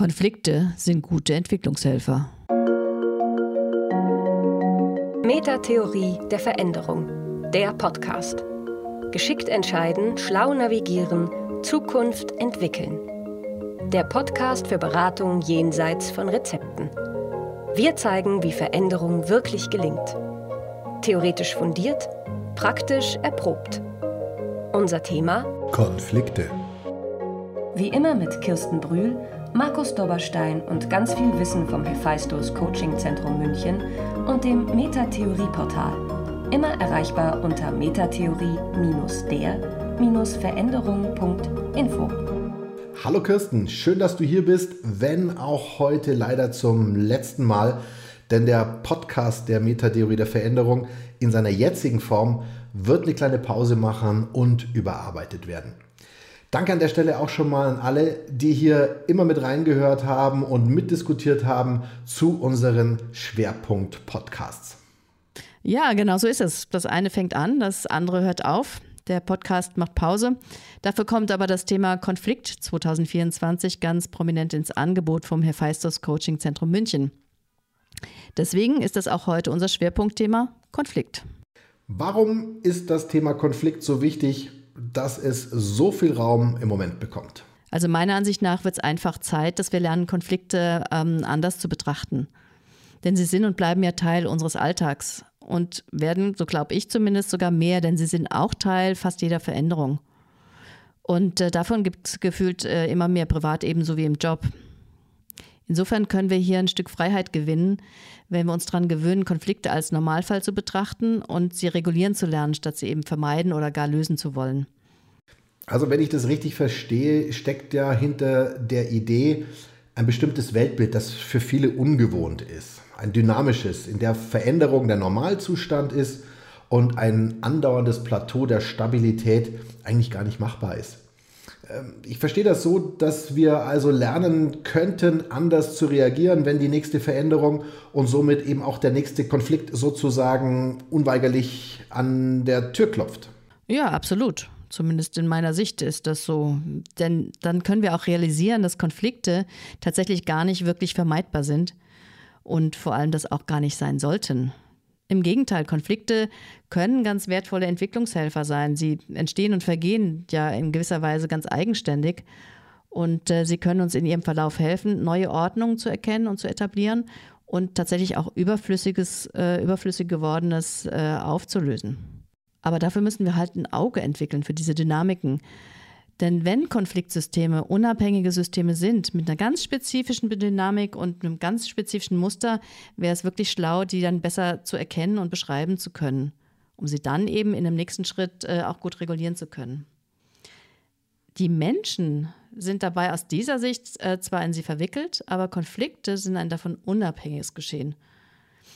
Konflikte sind gute Entwicklungshelfer. Metatheorie der Veränderung. Der Podcast. Geschickt entscheiden, schlau navigieren, Zukunft entwickeln. Der Podcast für Beratung jenseits von Rezepten. Wir zeigen, wie Veränderung wirklich gelingt. Theoretisch fundiert, praktisch erprobt. Unser Thema? Konflikte. Wie immer mit Kirsten Brühl, Markus Dobberstein und ganz viel Wissen vom Hephaistos Coaching Zentrum München und dem Metatheorie-Portal. Immer erreichbar unter metatheorie-der-veränderung.info. Hallo Kirsten, schön, dass du hier bist, wenn auch heute leider zum letzten Mal, denn der Podcast der Metatheorie der Veränderung in seiner jetzigen Form wird eine kleine Pause machen und überarbeitet werden. Danke an der Stelle auch schon mal an alle, die hier immer mit reingehört haben und mitdiskutiert haben zu unseren Schwerpunkt-Podcasts. Ja, genau so ist es. Das eine fängt an, das andere hört auf. Der Podcast macht Pause. Dafür kommt aber das Thema Konflikt 2024 ganz prominent ins Angebot vom Hephaistos Coaching Zentrum München. Deswegen ist das auch heute unser Schwerpunktthema Konflikt. Warum ist das Thema Konflikt so wichtig dass es so viel Raum im Moment bekommt? Also meiner Ansicht nach wird es einfach Zeit, dass wir lernen, Konflikte ähm, anders zu betrachten. Denn sie sind und bleiben ja Teil unseres Alltags und werden, so glaube ich zumindest, sogar mehr, denn sie sind auch Teil fast jeder Veränderung. Und äh, davon gibt es gefühlt äh, immer mehr privat ebenso wie im Job. Insofern können wir hier ein Stück Freiheit gewinnen, wenn wir uns daran gewöhnen, Konflikte als Normalfall zu betrachten und sie regulieren zu lernen, statt sie eben vermeiden oder gar lösen zu wollen. Also wenn ich das richtig verstehe, steckt ja hinter der Idee ein bestimmtes Weltbild, das für viele ungewohnt ist. Ein dynamisches, in der Veränderung der Normalzustand ist und ein andauerndes Plateau der Stabilität eigentlich gar nicht machbar ist. Ähm, ich verstehe das so, dass wir also lernen könnten, anders zu reagieren, wenn die nächste Veränderung und somit eben auch der nächste Konflikt sozusagen unweigerlich an der Tür klopft. Ja, absolut. Zumindest in meiner Sicht ist das so. Denn dann können wir auch realisieren, dass Konflikte tatsächlich gar nicht wirklich vermeidbar sind und vor allem das auch gar nicht sein sollten. Im Gegenteil, Konflikte können ganz wertvolle Entwicklungshelfer sein. Sie entstehen und vergehen ja in gewisser Weise ganz eigenständig. Und äh, sie können uns in ihrem Verlauf helfen, neue Ordnungen zu erkennen und zu etablieren und tatsächlich auch überflüssiges, äh, überflüssig gewordenes äh, aufzulösen. Aber dafür müssen wir halt ein Auge entwickeln für diese Dynamiken. Denn wenn Konfliktsysteme unabhängige Systeme sind, mit einer ganz spezifischen Dynamik und einem ganz spezifischen Muster, wäre es wirklich schlau, die dann besser zu erkennen und beschreiben zu können, um sie dann eben in dem nächsten Schritt äh, auch gut regulieren zu können. Die Menschen sind dabei aus dieser Sicht äh, zwar in sie verwickelt, aber Konflikte sind ein davon unabhängiges Geschehen.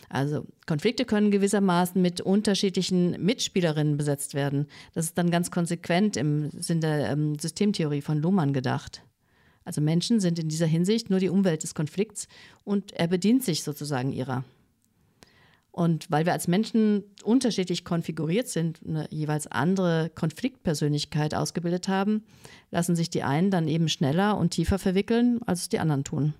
Also Konflikte können gewissermaßen mit unterschiedlichen Mitspielerinnen besetzt werden. Das ist dann ganz konsequent im Sinn der ähm, Systemtheorie von Luhmann gedacht. Also Menschen sind in dieser Hinsicht nur die Umwelt des Konflikts und er bedient sich sozusagen ihrer. Und weil wir als Menschen unterschiedlich konfiguriert sind, eine jeweils andere Konfliktpersönlichkeit ausgebildet haben, lassen sich die einen dann eben schneller und tiefer verwickeln, als es die anderen tun.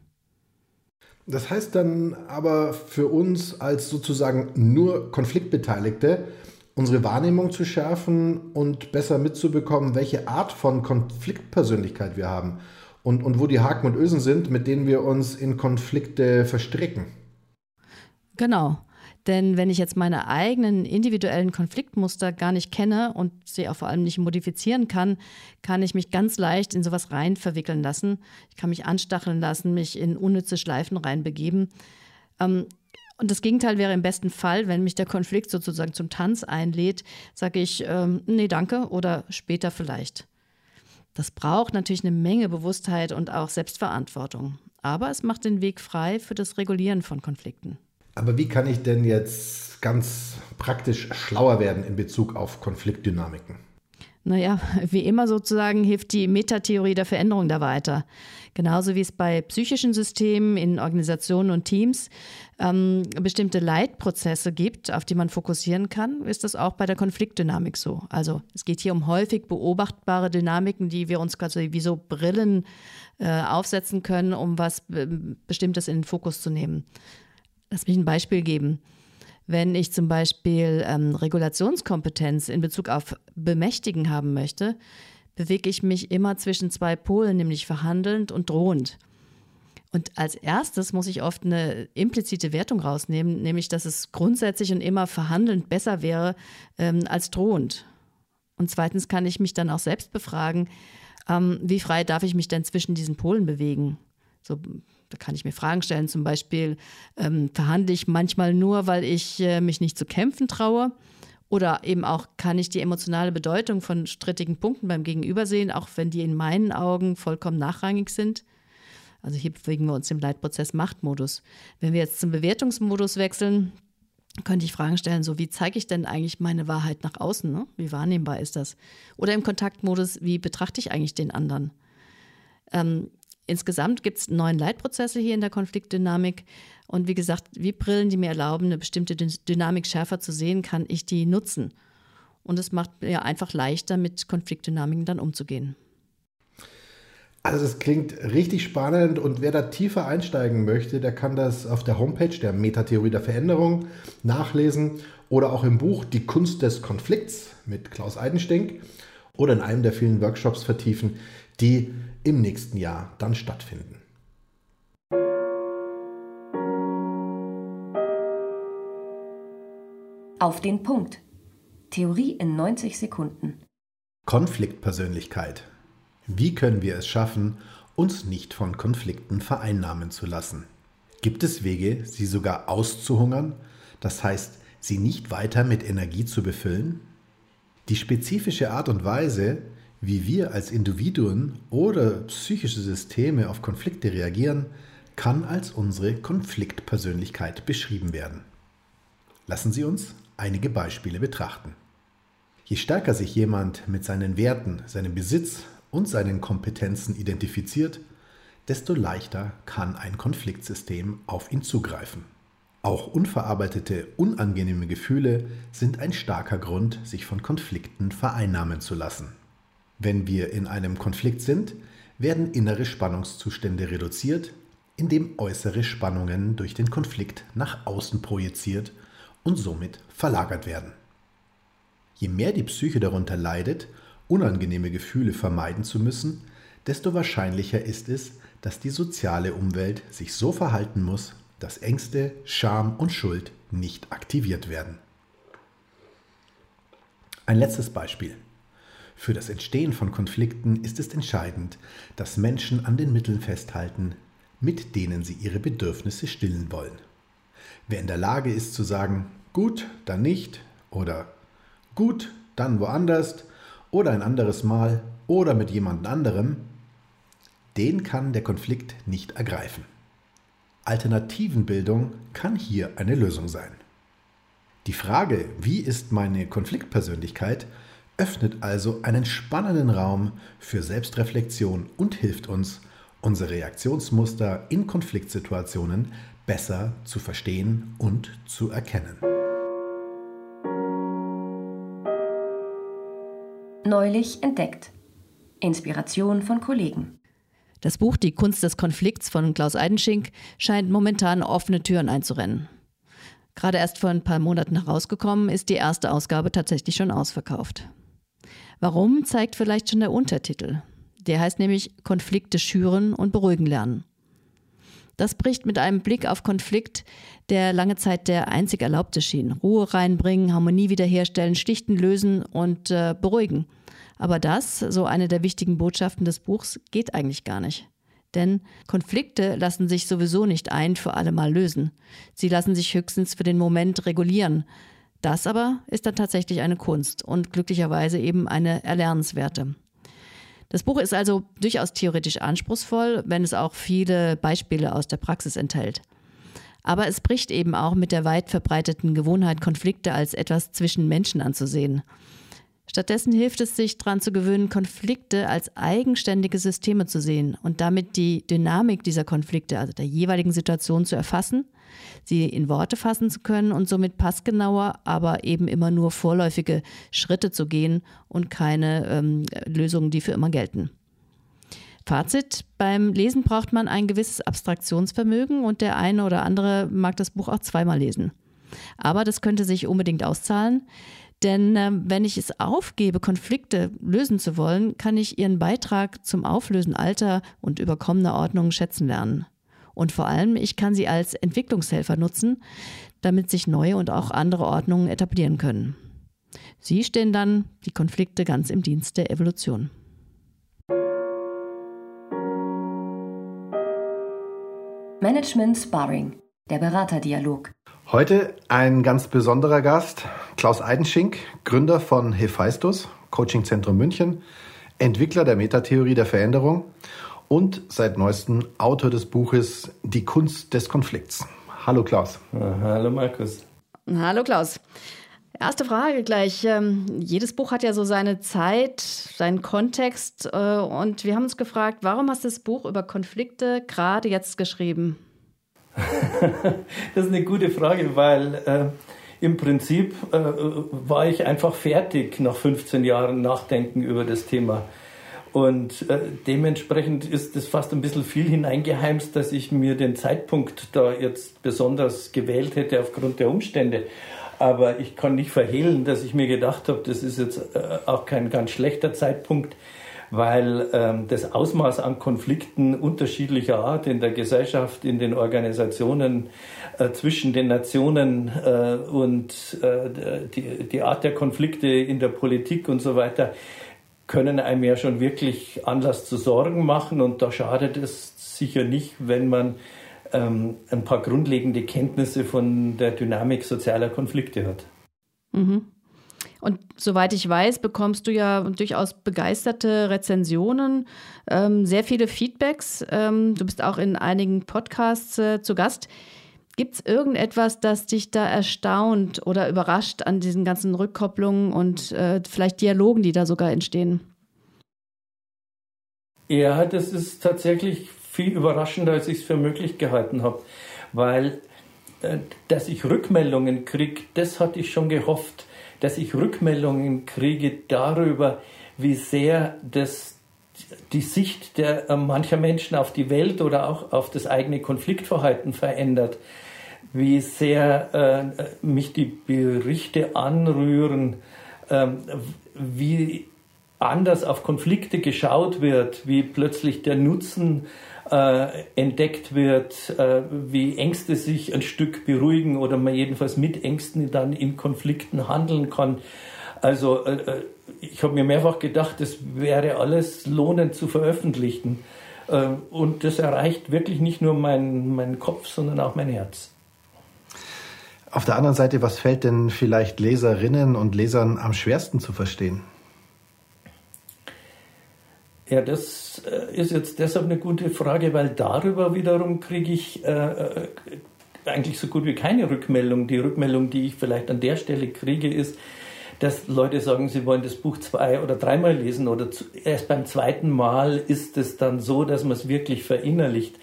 Das heißt dann aber für uns als sozusagen nur Konfliktbeteiligte, unsere Wahrnehmung zu schärfen und besser mitzubekommen, welche Art von Konfliktpersönlichkeit wir haben und, und wo die Haken und Ösen sind, mit denen wir uns in Konflikte verstricken. Genau. Denn wenn ich jetzt meine eigenen individuellen Konfliktmuster gar nicht kenne und sie auch vor allem nicht modifizieren kann, kann ich mich ganz leicht in sowas rein verwickeln lassen. Ich kann mich anstacheln lassen, mich in unnütze Schleifen reinbegeben. Ähm, und das Gegenteil wäre im besten Fall, wenn mich der Konflikt sozusagen zum Tanz einlädt, sage ich, ähm, nee, danke oder später vielleicht. Das braucht natürlich eine Menge Bewusstheit und auch Selbstverantwortung. Aber es macht den Weg frei für das Regulieren von Konflikten. Aber wie kann ich denn jetzt ganz praktisch schlauer werden in Bezug auf Konfliktdynamiken? Naja, wie immer sozusagen hilft die Metatheorie der Veränderung da weiter. Genauso wie es bei psychischen Systemen in Organisationen und Teams ähm, bestimmte Leitprozesse gibt, auf die man fokussieren kann, ist das auch bei der Konfliktdynamik so. Also es geht hier um häufig beobachtbare Dynamiken, die wir uns quasi wie so Brillen äh, aufsetzen können, um was Bestimmtes in den Fokus zu nehmen. Lass mich ein Beispiel geben. Wenn ich zum Beispiel ähm, Regulationskompetenz in Bezug auf Bemächtigen haben möchte, bewege ich mich immer zwischen zwei Polen, nämlich verhandelnd und drohend. Und als erstes muss ich oft eine implizite Wertung rausnehmen, nämlich dass es grundsätzlich und immer verhandelnd besser wäre ähm, als drohend. Und zweitens kann ich mich dann auch selbst befragen, ähm, wie frei darf ich mich denn zwischen diesen Polen bewegen? So, da kann ich mir Fragen stellen, zum Beispiel, ähm, verhandle ich manchmal nur, weil ich äh, mich nicht zu kämpfen traue? Oder eben auch, kann ich die emotionale Bedeutung von strittigen Punkten beim Gegenüber sehen, auch wenn die in meinen Augen vollkommen nachrangig sind? Also hier bewegen wir uns im Leitprozess Machtmodus. Wenn wir jetzt zum Bewertungsmodus wechseln, könnte ich Fragen stellen, so wie zeige ich denn eigentlich meine Wahrheit nach außen? Ne? Wie wahrnehmbar ist das? Oder im Kontaktmodus, wie betrachte ich eigentlich den anderen? Ähm, insgesamt gibt es neun Leitprozesse hier in der Konfliktdynamik. Und wie gesagt, wie Brillen, die mir erlauben, eine bestimmte Dynamik schärfer zu sehen, kann ich die nutzen. Und es macht mir einfach leichter, mit Konfliktdynamiken dann umzugehen. Also das klingt richtig spannend und wer da tiefer einsteigen möchte, der kann das auf der Homepage der Metatheorie der Veränderung nachlesen oder auch im Buch Die Kunst des Konflikts mit Klaus Eidenstink oder in einem der vielen Workshops vertiefen, die im nächsten Jahr dann stattfinden. Auf den Punkt. Theorie in 90 Sekunden. Konfliktpersönlichkeit. Wie können wir es schaffen, uns nicht von Konflikten vereinnahmen zu lassen? Gibt es Wege, sie sogar auszuhungern, das heißt, sie nicht weiter mit Energie zu befüllen? Die spezifische Art und Weise, wie wir als Individuen oder psychische Systeme auf Konflikte reagieren, kann als unsere Konfliktpersönlichkeit beschrieben werden. Lassen Sie uns einige Beispiele betrachten. Je stärker sich jemand mit seinen Werten, seinem Besitz und seinen Kompetenzen identifiziert, desto leichter kann ein Konfliktsystem auf ihn zugreifen. Auch unverarbeitete, unangenehme Gefühle sind ein starker Grund, sich von Konflikten vereinnahmen zu lassen. Wenn wir in einem Konflikt sind, werden innere Spannungszustände reduziert, indem äußere Spannungen durch den Konflikt nach außen projiziert und somit verlagert werden. Je mehr die Psyche darunter leidet unangenehme Gefühle vermeiden zu müssen, desto wahrscheinlicher ist es, dass die soziale Umwelt sich so verhalten muss, dass Ängste, Scham und Schuld nicht aktiviert werden. Ein letztes Beispiel. Für das Entstehen von Konflikten ist es entscheidend, dass Menschen an den Mitteln festhalten, mit denen sie ihre Bedürfnisse stillen wollen. Wer in der Lage ist zu sagen, gut, dann nicht oder gut, dann woanders oder ein anderes Mal oder mit jemand anderem, den kann der Konflikt nicht ergreifen. Alternativenbildung kann hier eine Lösung sein. Die Frage, wie ist meine Konfliktpersönlichkeit, öffnet also einen spannenden Raum für Selbstreflexion und hilft uns, unsere Reaktionsmuster in Konfliktsituationen besser zu verstehen und zu erkennen. Neulich entdeckt. Inspiration von Kollegen. Das Buch Die Kunst des Konflikts von Klaus Eidenschink scheint momentan offene Türen einzurennen. Gerade erst vor ein paar Monaten herausgekommen, ist die erste Ausgabe tatsächlich schon ausverkauft. Warum, zeigt vielleicht schon der Untertitel. Der heißt nämlich Konflikte schüren und beruhigen lernen. Das bricht mit einem Blick auf Konflikt, der lange Zeit der einzig erlaubte schien. Ruhe reinbringen, Harmonie wiederherstellen, schlichten, lösen und äh, beruhigen. Aber das, so eine der wichtigen Botschaften des Buchs, geht eigentlich gar nicht. Denn Konflikte lassen sich sowieso nicht ein für alle Mal lösen. Sie lassen sich höchstens für den Moment regulieren. Das aber ist dann tatsächlich eine Kunst und glücklicherweise eben eine erlernenswerte. Das Buch ist also durchaus theoretisch anspruchsvoll, wenn es auch viele Beispiele aus der Praxis enthält. Aber es bricht eben auch mit der weit verbreiteten Gewohnheit, Konflikte als etwas zwischen Menschen anzusehen. Stattdessen hilft es sich daran zu gewöhnen, Konflikte als eigenständige Systeme zu sehen und damit die Dynamik dieser Konflikte, also der jeweiligen Situation zu erfassen, sie in Worte fassen zu können und somit passgenauer, aber eben immer nur vorläufige Schritte zu gehen und keine ähm, Lösungen, die für immer gelten. Fazit, beim Lesen braucht man ein gewisses Abstraktionsvermögen und der eine oder andere mag das Buch auch zweimal lesen. Aber das könnte sich unbedingt auszahlen. Denn äh, wenn ich es aufgebe, Konflikte lösen zu wollen, kann ich ihren Beitrag zum Auflösen alter und überkommener Ordnungen schätzen lernen. Und vor allem, ich kann sie als Entwicklungshelfer nutzen, damit sich neue und auch andere Ordnungen etablieren können. Sie stehen dann, die Konflikte, ganz im Dienst der Evolution. Management Sparring, der Beraterdialog. Heute ein ganz besonderer Gast, Klaus Eidenschink, Gründer von Hephaistos, Coachingzentrum München, Entwickler der Metatheorie der Veränderung und seit neuestem Autor des Buches Die Kunst des Konflikts. Hallo Klaus. Hallo Markus. Hallo Klaus. Erste Frage gleich. Ähm, jedes Buch hat ja so seine Zeit, seinen Kontext. Äh, und wir haben uns gefragt, warum hast du das Buch über Konflikte gerade jetzt geschrieben? das ist eine gute Frage, weil äh, im Prinzip äh, war ich einfach fertig nach 15 Jahren Nachdenken über das Thema. Und äh, dementsprechend ist es fast ein bisschen viel hineingeheimst, dass ich mir den Zeitpunkt da jetzt besonders gewählt hätte aufgrund der Umstände. Aber ich kann nicht verhehlen, dass ich mir gedacht habe, das ist jetzt äh, auch kein ganz schlechter Zeitpunkt, weil ähm, das Ausmaß an Konflikten unterschiedlicher Art in der Gesellschaft, in den Organisationen, äh, zwischen den Nationen äh, und äh, die, die Art der Konflikte in der Politik und so weiter, können einem ja schon wirklich Anlass zu Sorgen machen und da schadet es sicher nicht, wenn man ähm, ein paar grundlegende Kenntnisse von der Dynamik sozialer Konflikte hat. Mhm. Und soweit ich weiß, bekommst du ja durchaus begeisterte Rezensionen, ähm, sehr viele Feedbacks. Ähm, du bist auch in einigen Podcasts äh, zu Gast. Gibt es irgendetwas, das dich da erstaunt oder überrascht an diesen ganzen Rückkopplungen und äh, vielleicht Dialogen, die da sogar entstehen? Ja, das ist tatsächlich viel überraschender, als ich es für möglich gehalten habe, weil äh, dass ich Rückmeldungen kriege, das hatte ich schon gehofft dass ich Rückmeldungen kriege darüber, wie sehr das die Sicht der äh, mancher Menschen auf die Welt oder auch auf das eigene Konfliktverhalten verändert, wie sehr äh, mich die Berichte anrühren, äh, wie anders auf Konflikte geschaut wird, wie plötzlich der Nutzen äh, entdeckt wird, äh, wie Ängste sich ein Stück beruhigen oder man jedenfalls mit Ängsten dann in Konflikten handeln kann. Also äh, äh ich habe mir mehrfach gedacht, das wäre alles lohnend zu veröffentlichen. Äh, und das erreicht wirklich nicht nur meinen mein Kopf, sondern auch mein Herz. Auf der anderen Seite, was fällt denn vielleicht Leserinnen und Lesern am schwersten zu verstehen? Ja, das äh, ist jetzt deshalb eine gute Frage, weil darüber wiederum kriege ich äh, äh, eigentlich so gut wie keine Rückmeldung. Die Rückmeldung, die ich vielleicht an der Stelle kriege, ist, dass Leute sagen, sie wollen das Buch zwei oder dreimal lesen oder zu, erst beim zweiten Mal ist es dann so, dass man es wirklich verinnerlicht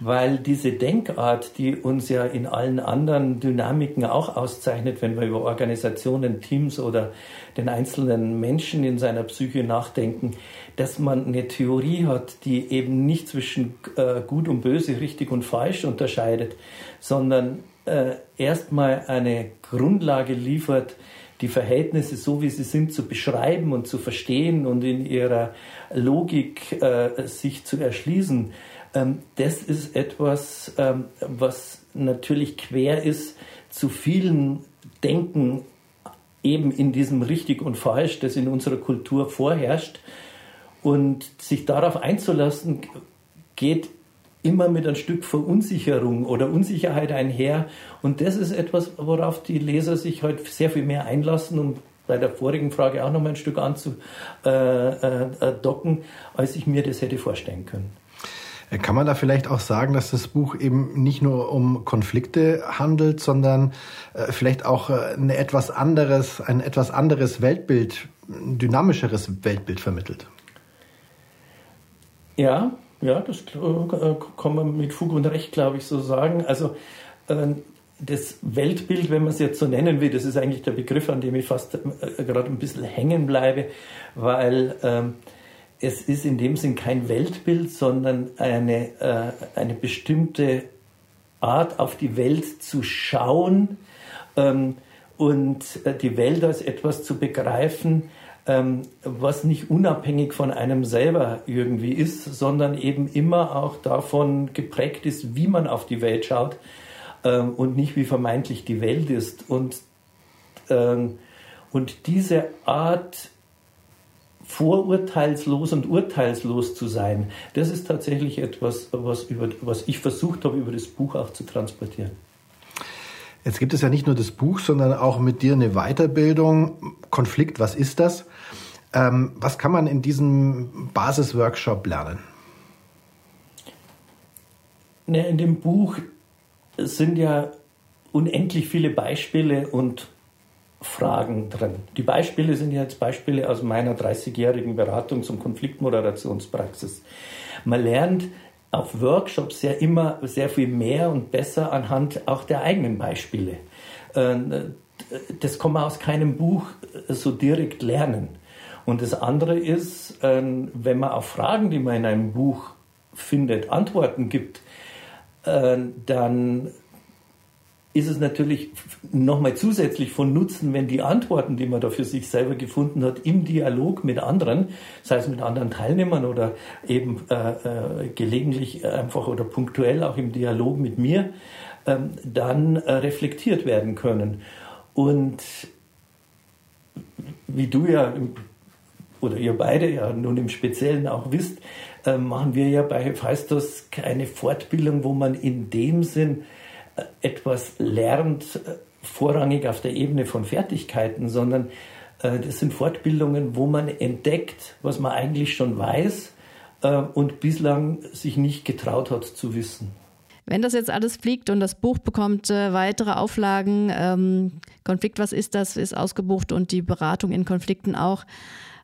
weil diese Denkart, die uns ja in allen anderen Dynamiken auch auszeichnet, wenn wir über Organisationen, Teams oder den einzelnen Menschen in seiner Psyche nachdenken, dass man eine Theorie hat, die eben nicht zwischen äh, gut und böse, richtig und falsch unterscheidet, sondern äh, erstmal eine Grundlage liefert, die Verhältnisse so wie sie sind zu beschreiben und zu verstehen und in ihrer Logik äh, sich zu erschließen. Ähm, das ist etwas, ähm, was natürlich quer ist zu vielen Denken eben in diesem richtig und falsch, das in unserer Kultur vorherrscht. Und sich darauf einzulassen, geht immer mit ein Stück Verunsicherung oder Unsicherheit einher. Und das ist etwas, worauf die Leser sich heute sehr viel mehr einlassen, um bei der vorigen Frage auch noch mal ein Stück anzudocken, äh, äh, als ich mir das hätte vorstellen können. Kann man da vielleicht auch sagen, dass das Buch eben nicht nur um Konflikte handelt, sondern äh, vielleicht auch äh, ein etwas anderes, ein etwas anderes Weltbild ein dynamischeres Weltbild vermittelt. Ja, ja, das äh, kann man mit Fug und Recht, glaube ich, so sagen. Also äh, das Weltbild, wenn man es jetzt so nennen will, das ist eigentlich der Begriff, an dem ich fast äh, gerade ein bisschen hängen bleibe, weil ähm, es ist in dem Sinn kein Weltbild, sondern eine, eine bestimmte Art, auf die Welt zu schauen ähm, und die Welt als etwas zu begreifen, ähm, was nicht unabhängig von einem selber irgendwie ist, sondern eben immer auch davon geprägt ist, wie man auf die Welt schaut ähm, und nicht wie vermeintlich die Welt ist. Und, ähm, und diese Art vorurteilslos und urteilslos zu sein, das ist tatsächlich etwas, was, über, was ich versucht habe, über das Buch auch zu transportieren. Jetzt gibt es ja nicht nur das Buch, sondern auch mit dir eine Weiterbildung. Konflikt, was ist das? Ähm, was kann man in diesem Basisworkshop lernen? Ne, in dem Buch sind ja unendlich viele Beispiele und Fragen drin. Die Beispiele sind jetzt Beispiele aus meiner 30-jährigen Beratung zum Konfliktmoderationspraxis. Man lernt auf Workshops ja immer sehr viel mehr und besser anhand auch der eigenen Beispiele. Ähm, das kann man aus keinem Buch so direkt lernen. Und das andere ist, ähm, wenn man auf Fragen, die man in einem Buch findet, Antworten gibt, äh, dann ist es natürlich nochmal zusätzlich von Nutzen, wenn die Antworten, die man da für sich selber gefunden hat, im Dialog mit anderen, sei es mit anderen Teilnehmern oder eben äh, äh, gelegentlich einfach oder punktuell auch im Dialog mit mir, ähm, dann äh, reflektiert werden können. Und wie du ja oder ihr beide ja nun im Speziellen auch wisst, äh, machen wir ja bei Hephaistos keine Fortbildung, wo man in dem Sinn etwas lernt, äh, vorrangig auf der Ebene von Fertigkeiten, sondern äh, das sind Fortbildungen, wo man entdeckt, was man eigentlich schon weiß äh, und bislang sich nicht getraut hat zu wissen. Wenn das jetzt alles fliegt und das Buch bekommt äh, weitere Auflagen, ähm, Konflikt, was ist das, ist ausgebucht und die Beratung in Konflikten auch.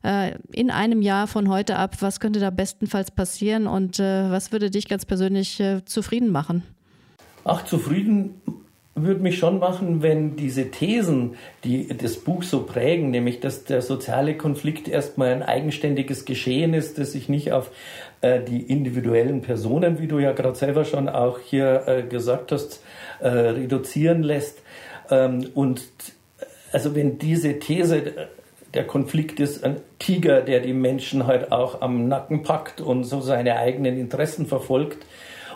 Äh, in einem Jahr von heute ab, was könnte da bestenfalls passieren und äh, was würde dich ganz persönlich zufrieden machen? Ach, zufrieden würde mich schon machen, wenn diese Thesen, die das Buch so prägen, nämlich dass der soziale Konflikt erstmal ein eigenständiges Geschehen ist, das sich nicht auf äh, die individuellen Personen, wie du ja gerade selber schon auch hier äh, gesagt hast, äh, reduzieren lässt. Ähm, und also wenn diese These, der Konflikt ist ein Tiger, der die Menschen halt auch am Nacken packt und so seine eigenen Interessen verfolgt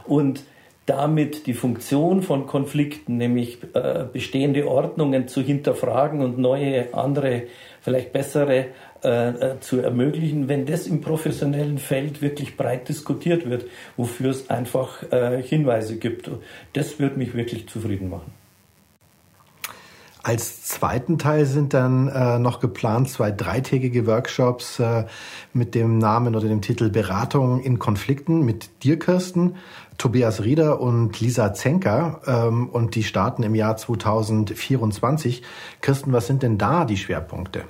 und damit die Funktion von Konflikten, nämlich äh, bestehende Ordnungen zu hinterfragen und neue, andere, vielleicht bessere äh, äh, zu ermöglichen, wenn das im professionellen Feld wirklich breit diskutiert wird, wofür es einfach äh, Hinweise gibt. Das würde mich wirklich zufrieden machen. Als zweiten Teil sind dann äh, noch geplant zwei dreitägige Workshops äh, mit dem Namen oder dem Titel Beratung in Konflikten mit dir, Kirsten, Tobias Rieder und Lisa Zenker. Ähm, und die starten im Jahr 2024. Kirsten, was sind denn da die Schwerpunkte?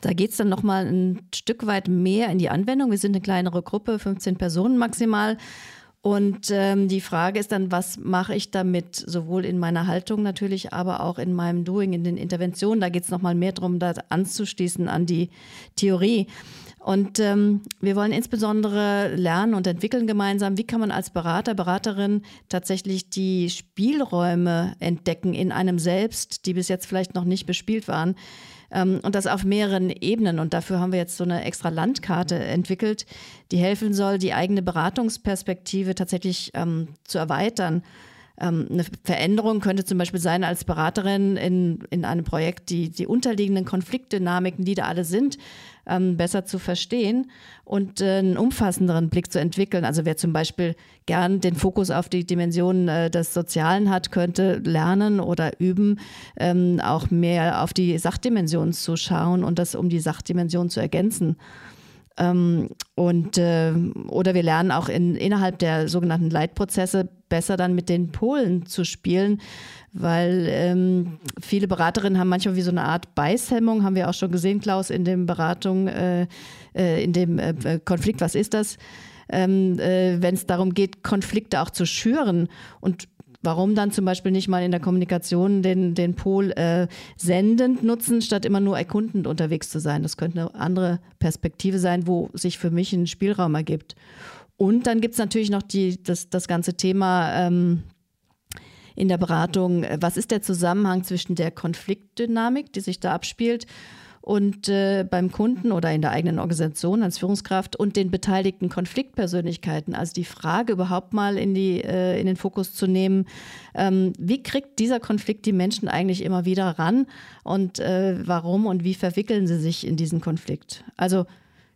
Da geht es dann nochmal ein Stück weit mehr in die Anwendung. Wir sind eine kleinere Gruppe, 15 Personen maximal. Und ähm, die Frage ist dann, was mache ich damit, sowohl in meiner Haltung natürlich, aber auch in meinem Doing, in den Interventionen. Da geht es nochmal mehr darum, da anzuschließen an die Theorie. Und ähm, wir wollen insbesondere lernen und entwickeln gemeinsam, wie kann man als Berater, Beraterin tatsächlich die Spielräume entdecken in einem selbst, die bis jetzt vielleicht noch nicht bespielt waren ähm, und das auf mehreren Ebenen. Und dafür haben wir jetzt so eine extra Landkarte entwickelt, die helfen soll, die eigene Beratungsperspektive tatsächlich ähm, zu erweitern. Ähm, eine Veränderung könnte zum Beispiel sein, als Beraterin in, in einem Projekt die, die unterliegenden Konfliktdynamiken, die da alle sind, ähm, besser zu verstehen und äh, einen umfassenderen Blick zu entwickeln. Also wer zum Beispiel gern den Fokus auf die Dimensionen äh, des Sozialen hat, könnte lernen oder üben, ähm, auch mehr auf die Sachdimension zu schauen und das um die Sachdimension zu ergänzen. Ähm, und, äh, oder wir lernen auch in, innerhalb der sogenannten Leitprozesse besser dann mit den Polen zu spielen, weil ähm, viele Beraterinnen haben manchmal wie so eine Art Beißhemmung, haben wir auch schon gesehen, Klaus, in dem Beratung, äh, äh, in dem äh, Konflikt, was ist das? Ähm, äh, Wenn es darum geht, Konflikte auch zu schüren und Warum dann zum Beispiel nicht mal in der Kommunikation den, den Pol äh, sendend nutzen, statt immer nur erkundend unterwegs zu sein? Das könnte eine andere Perspektive sein, wo sich für mich ein Spielraum ergibt. Und dann gibt es natürlich noch die, das, das ganze Thema ähm, in der Beratung, was ist der Zusammenhang zwischen der Konfliktdynamik, die sich da abspielt, und äh, beim Kunden oder in der eigenen Organisation als Führungskraft und den beteiligten Konfliktpersönlichkeiten. Also die Frage überhaupt mal in, die, äh, in den Fokus zu nehmen, ähm, wie kriegt dieser Konflikt die Menschen eigentlich immer wieder ran und äh, warum und wie verwickeln sie sich in diesen Konflikt? Also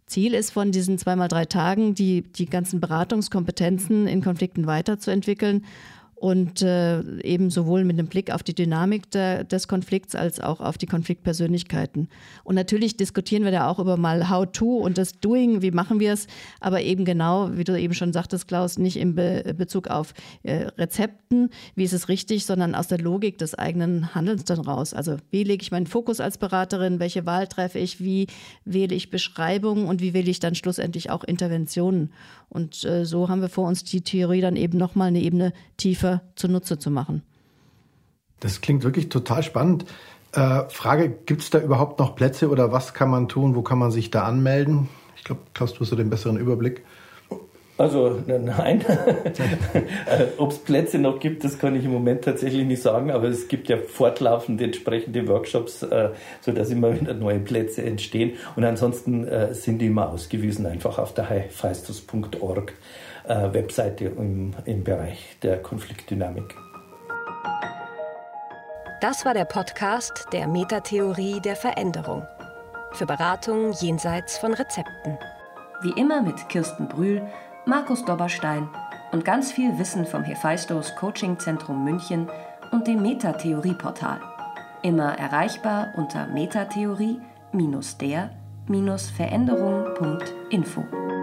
Ziel ist von diesen zweimal drei Tagen, die, die ganzen Beratungskompetenzen in Konflikten weiterzuentwickeln und äh, eben sowohl mit einem Blick auf die Dynamik der, des Konflikts als auch auf die Konfliktpersönlichkeiten. Und natürlich diskutieren wir da auch über mal How-to und das Doing, wie machen wir es, aber eben genau, wie du eben schon sagtest, Klaus, nicht in Be Bezug auf äh, Rezepten, wie ist es richtig, sondern aus der Logik des eigenen Handelns dann raus. Also wie lege ich meinen Fokus als Beraterin, welche Wahl treffe ich, wie wähle ich Beschreibungen und wie wähle ich dann schlussendlich auch Interventionen. Und äh, so haben wir vor uns die Theorie dann eben nochmal eine Ebene tiefer zunutze zu machen. Das klingt wirklich total spannend. Äh, Frage, gibt es da überhaupt noch Plätze oder was kann man tun? Wo kann man sich da anmelden? Ich glaube, Klaus, du hast so den besseren Überblick. Also nein, äh, ob es Plätze noch gibt, das kann ich im Moment tatsächlich nicht sagen, aber es gibt ja fortlaufend entsprechende Workshops, äh, sodass immer wieder neue Plätze entstehen. Und ansonsten äh, sind die immer ausgewiesen, einfach auf der highfeistus.org Webseite im, im Bereich der Konfliktdynamik. Das war der Podcast der Metatheorie der Veränderung. Für Beratung jenseits von Rezepten. Wie immer mit Kirsten Brühl Markus Dobberstein und ganz viel Wissen vom Hephaistos Coaching Zentrum München und dem Metatheorie-Portal. Immer erreichbar unter metatheorie-der-veränderung.info.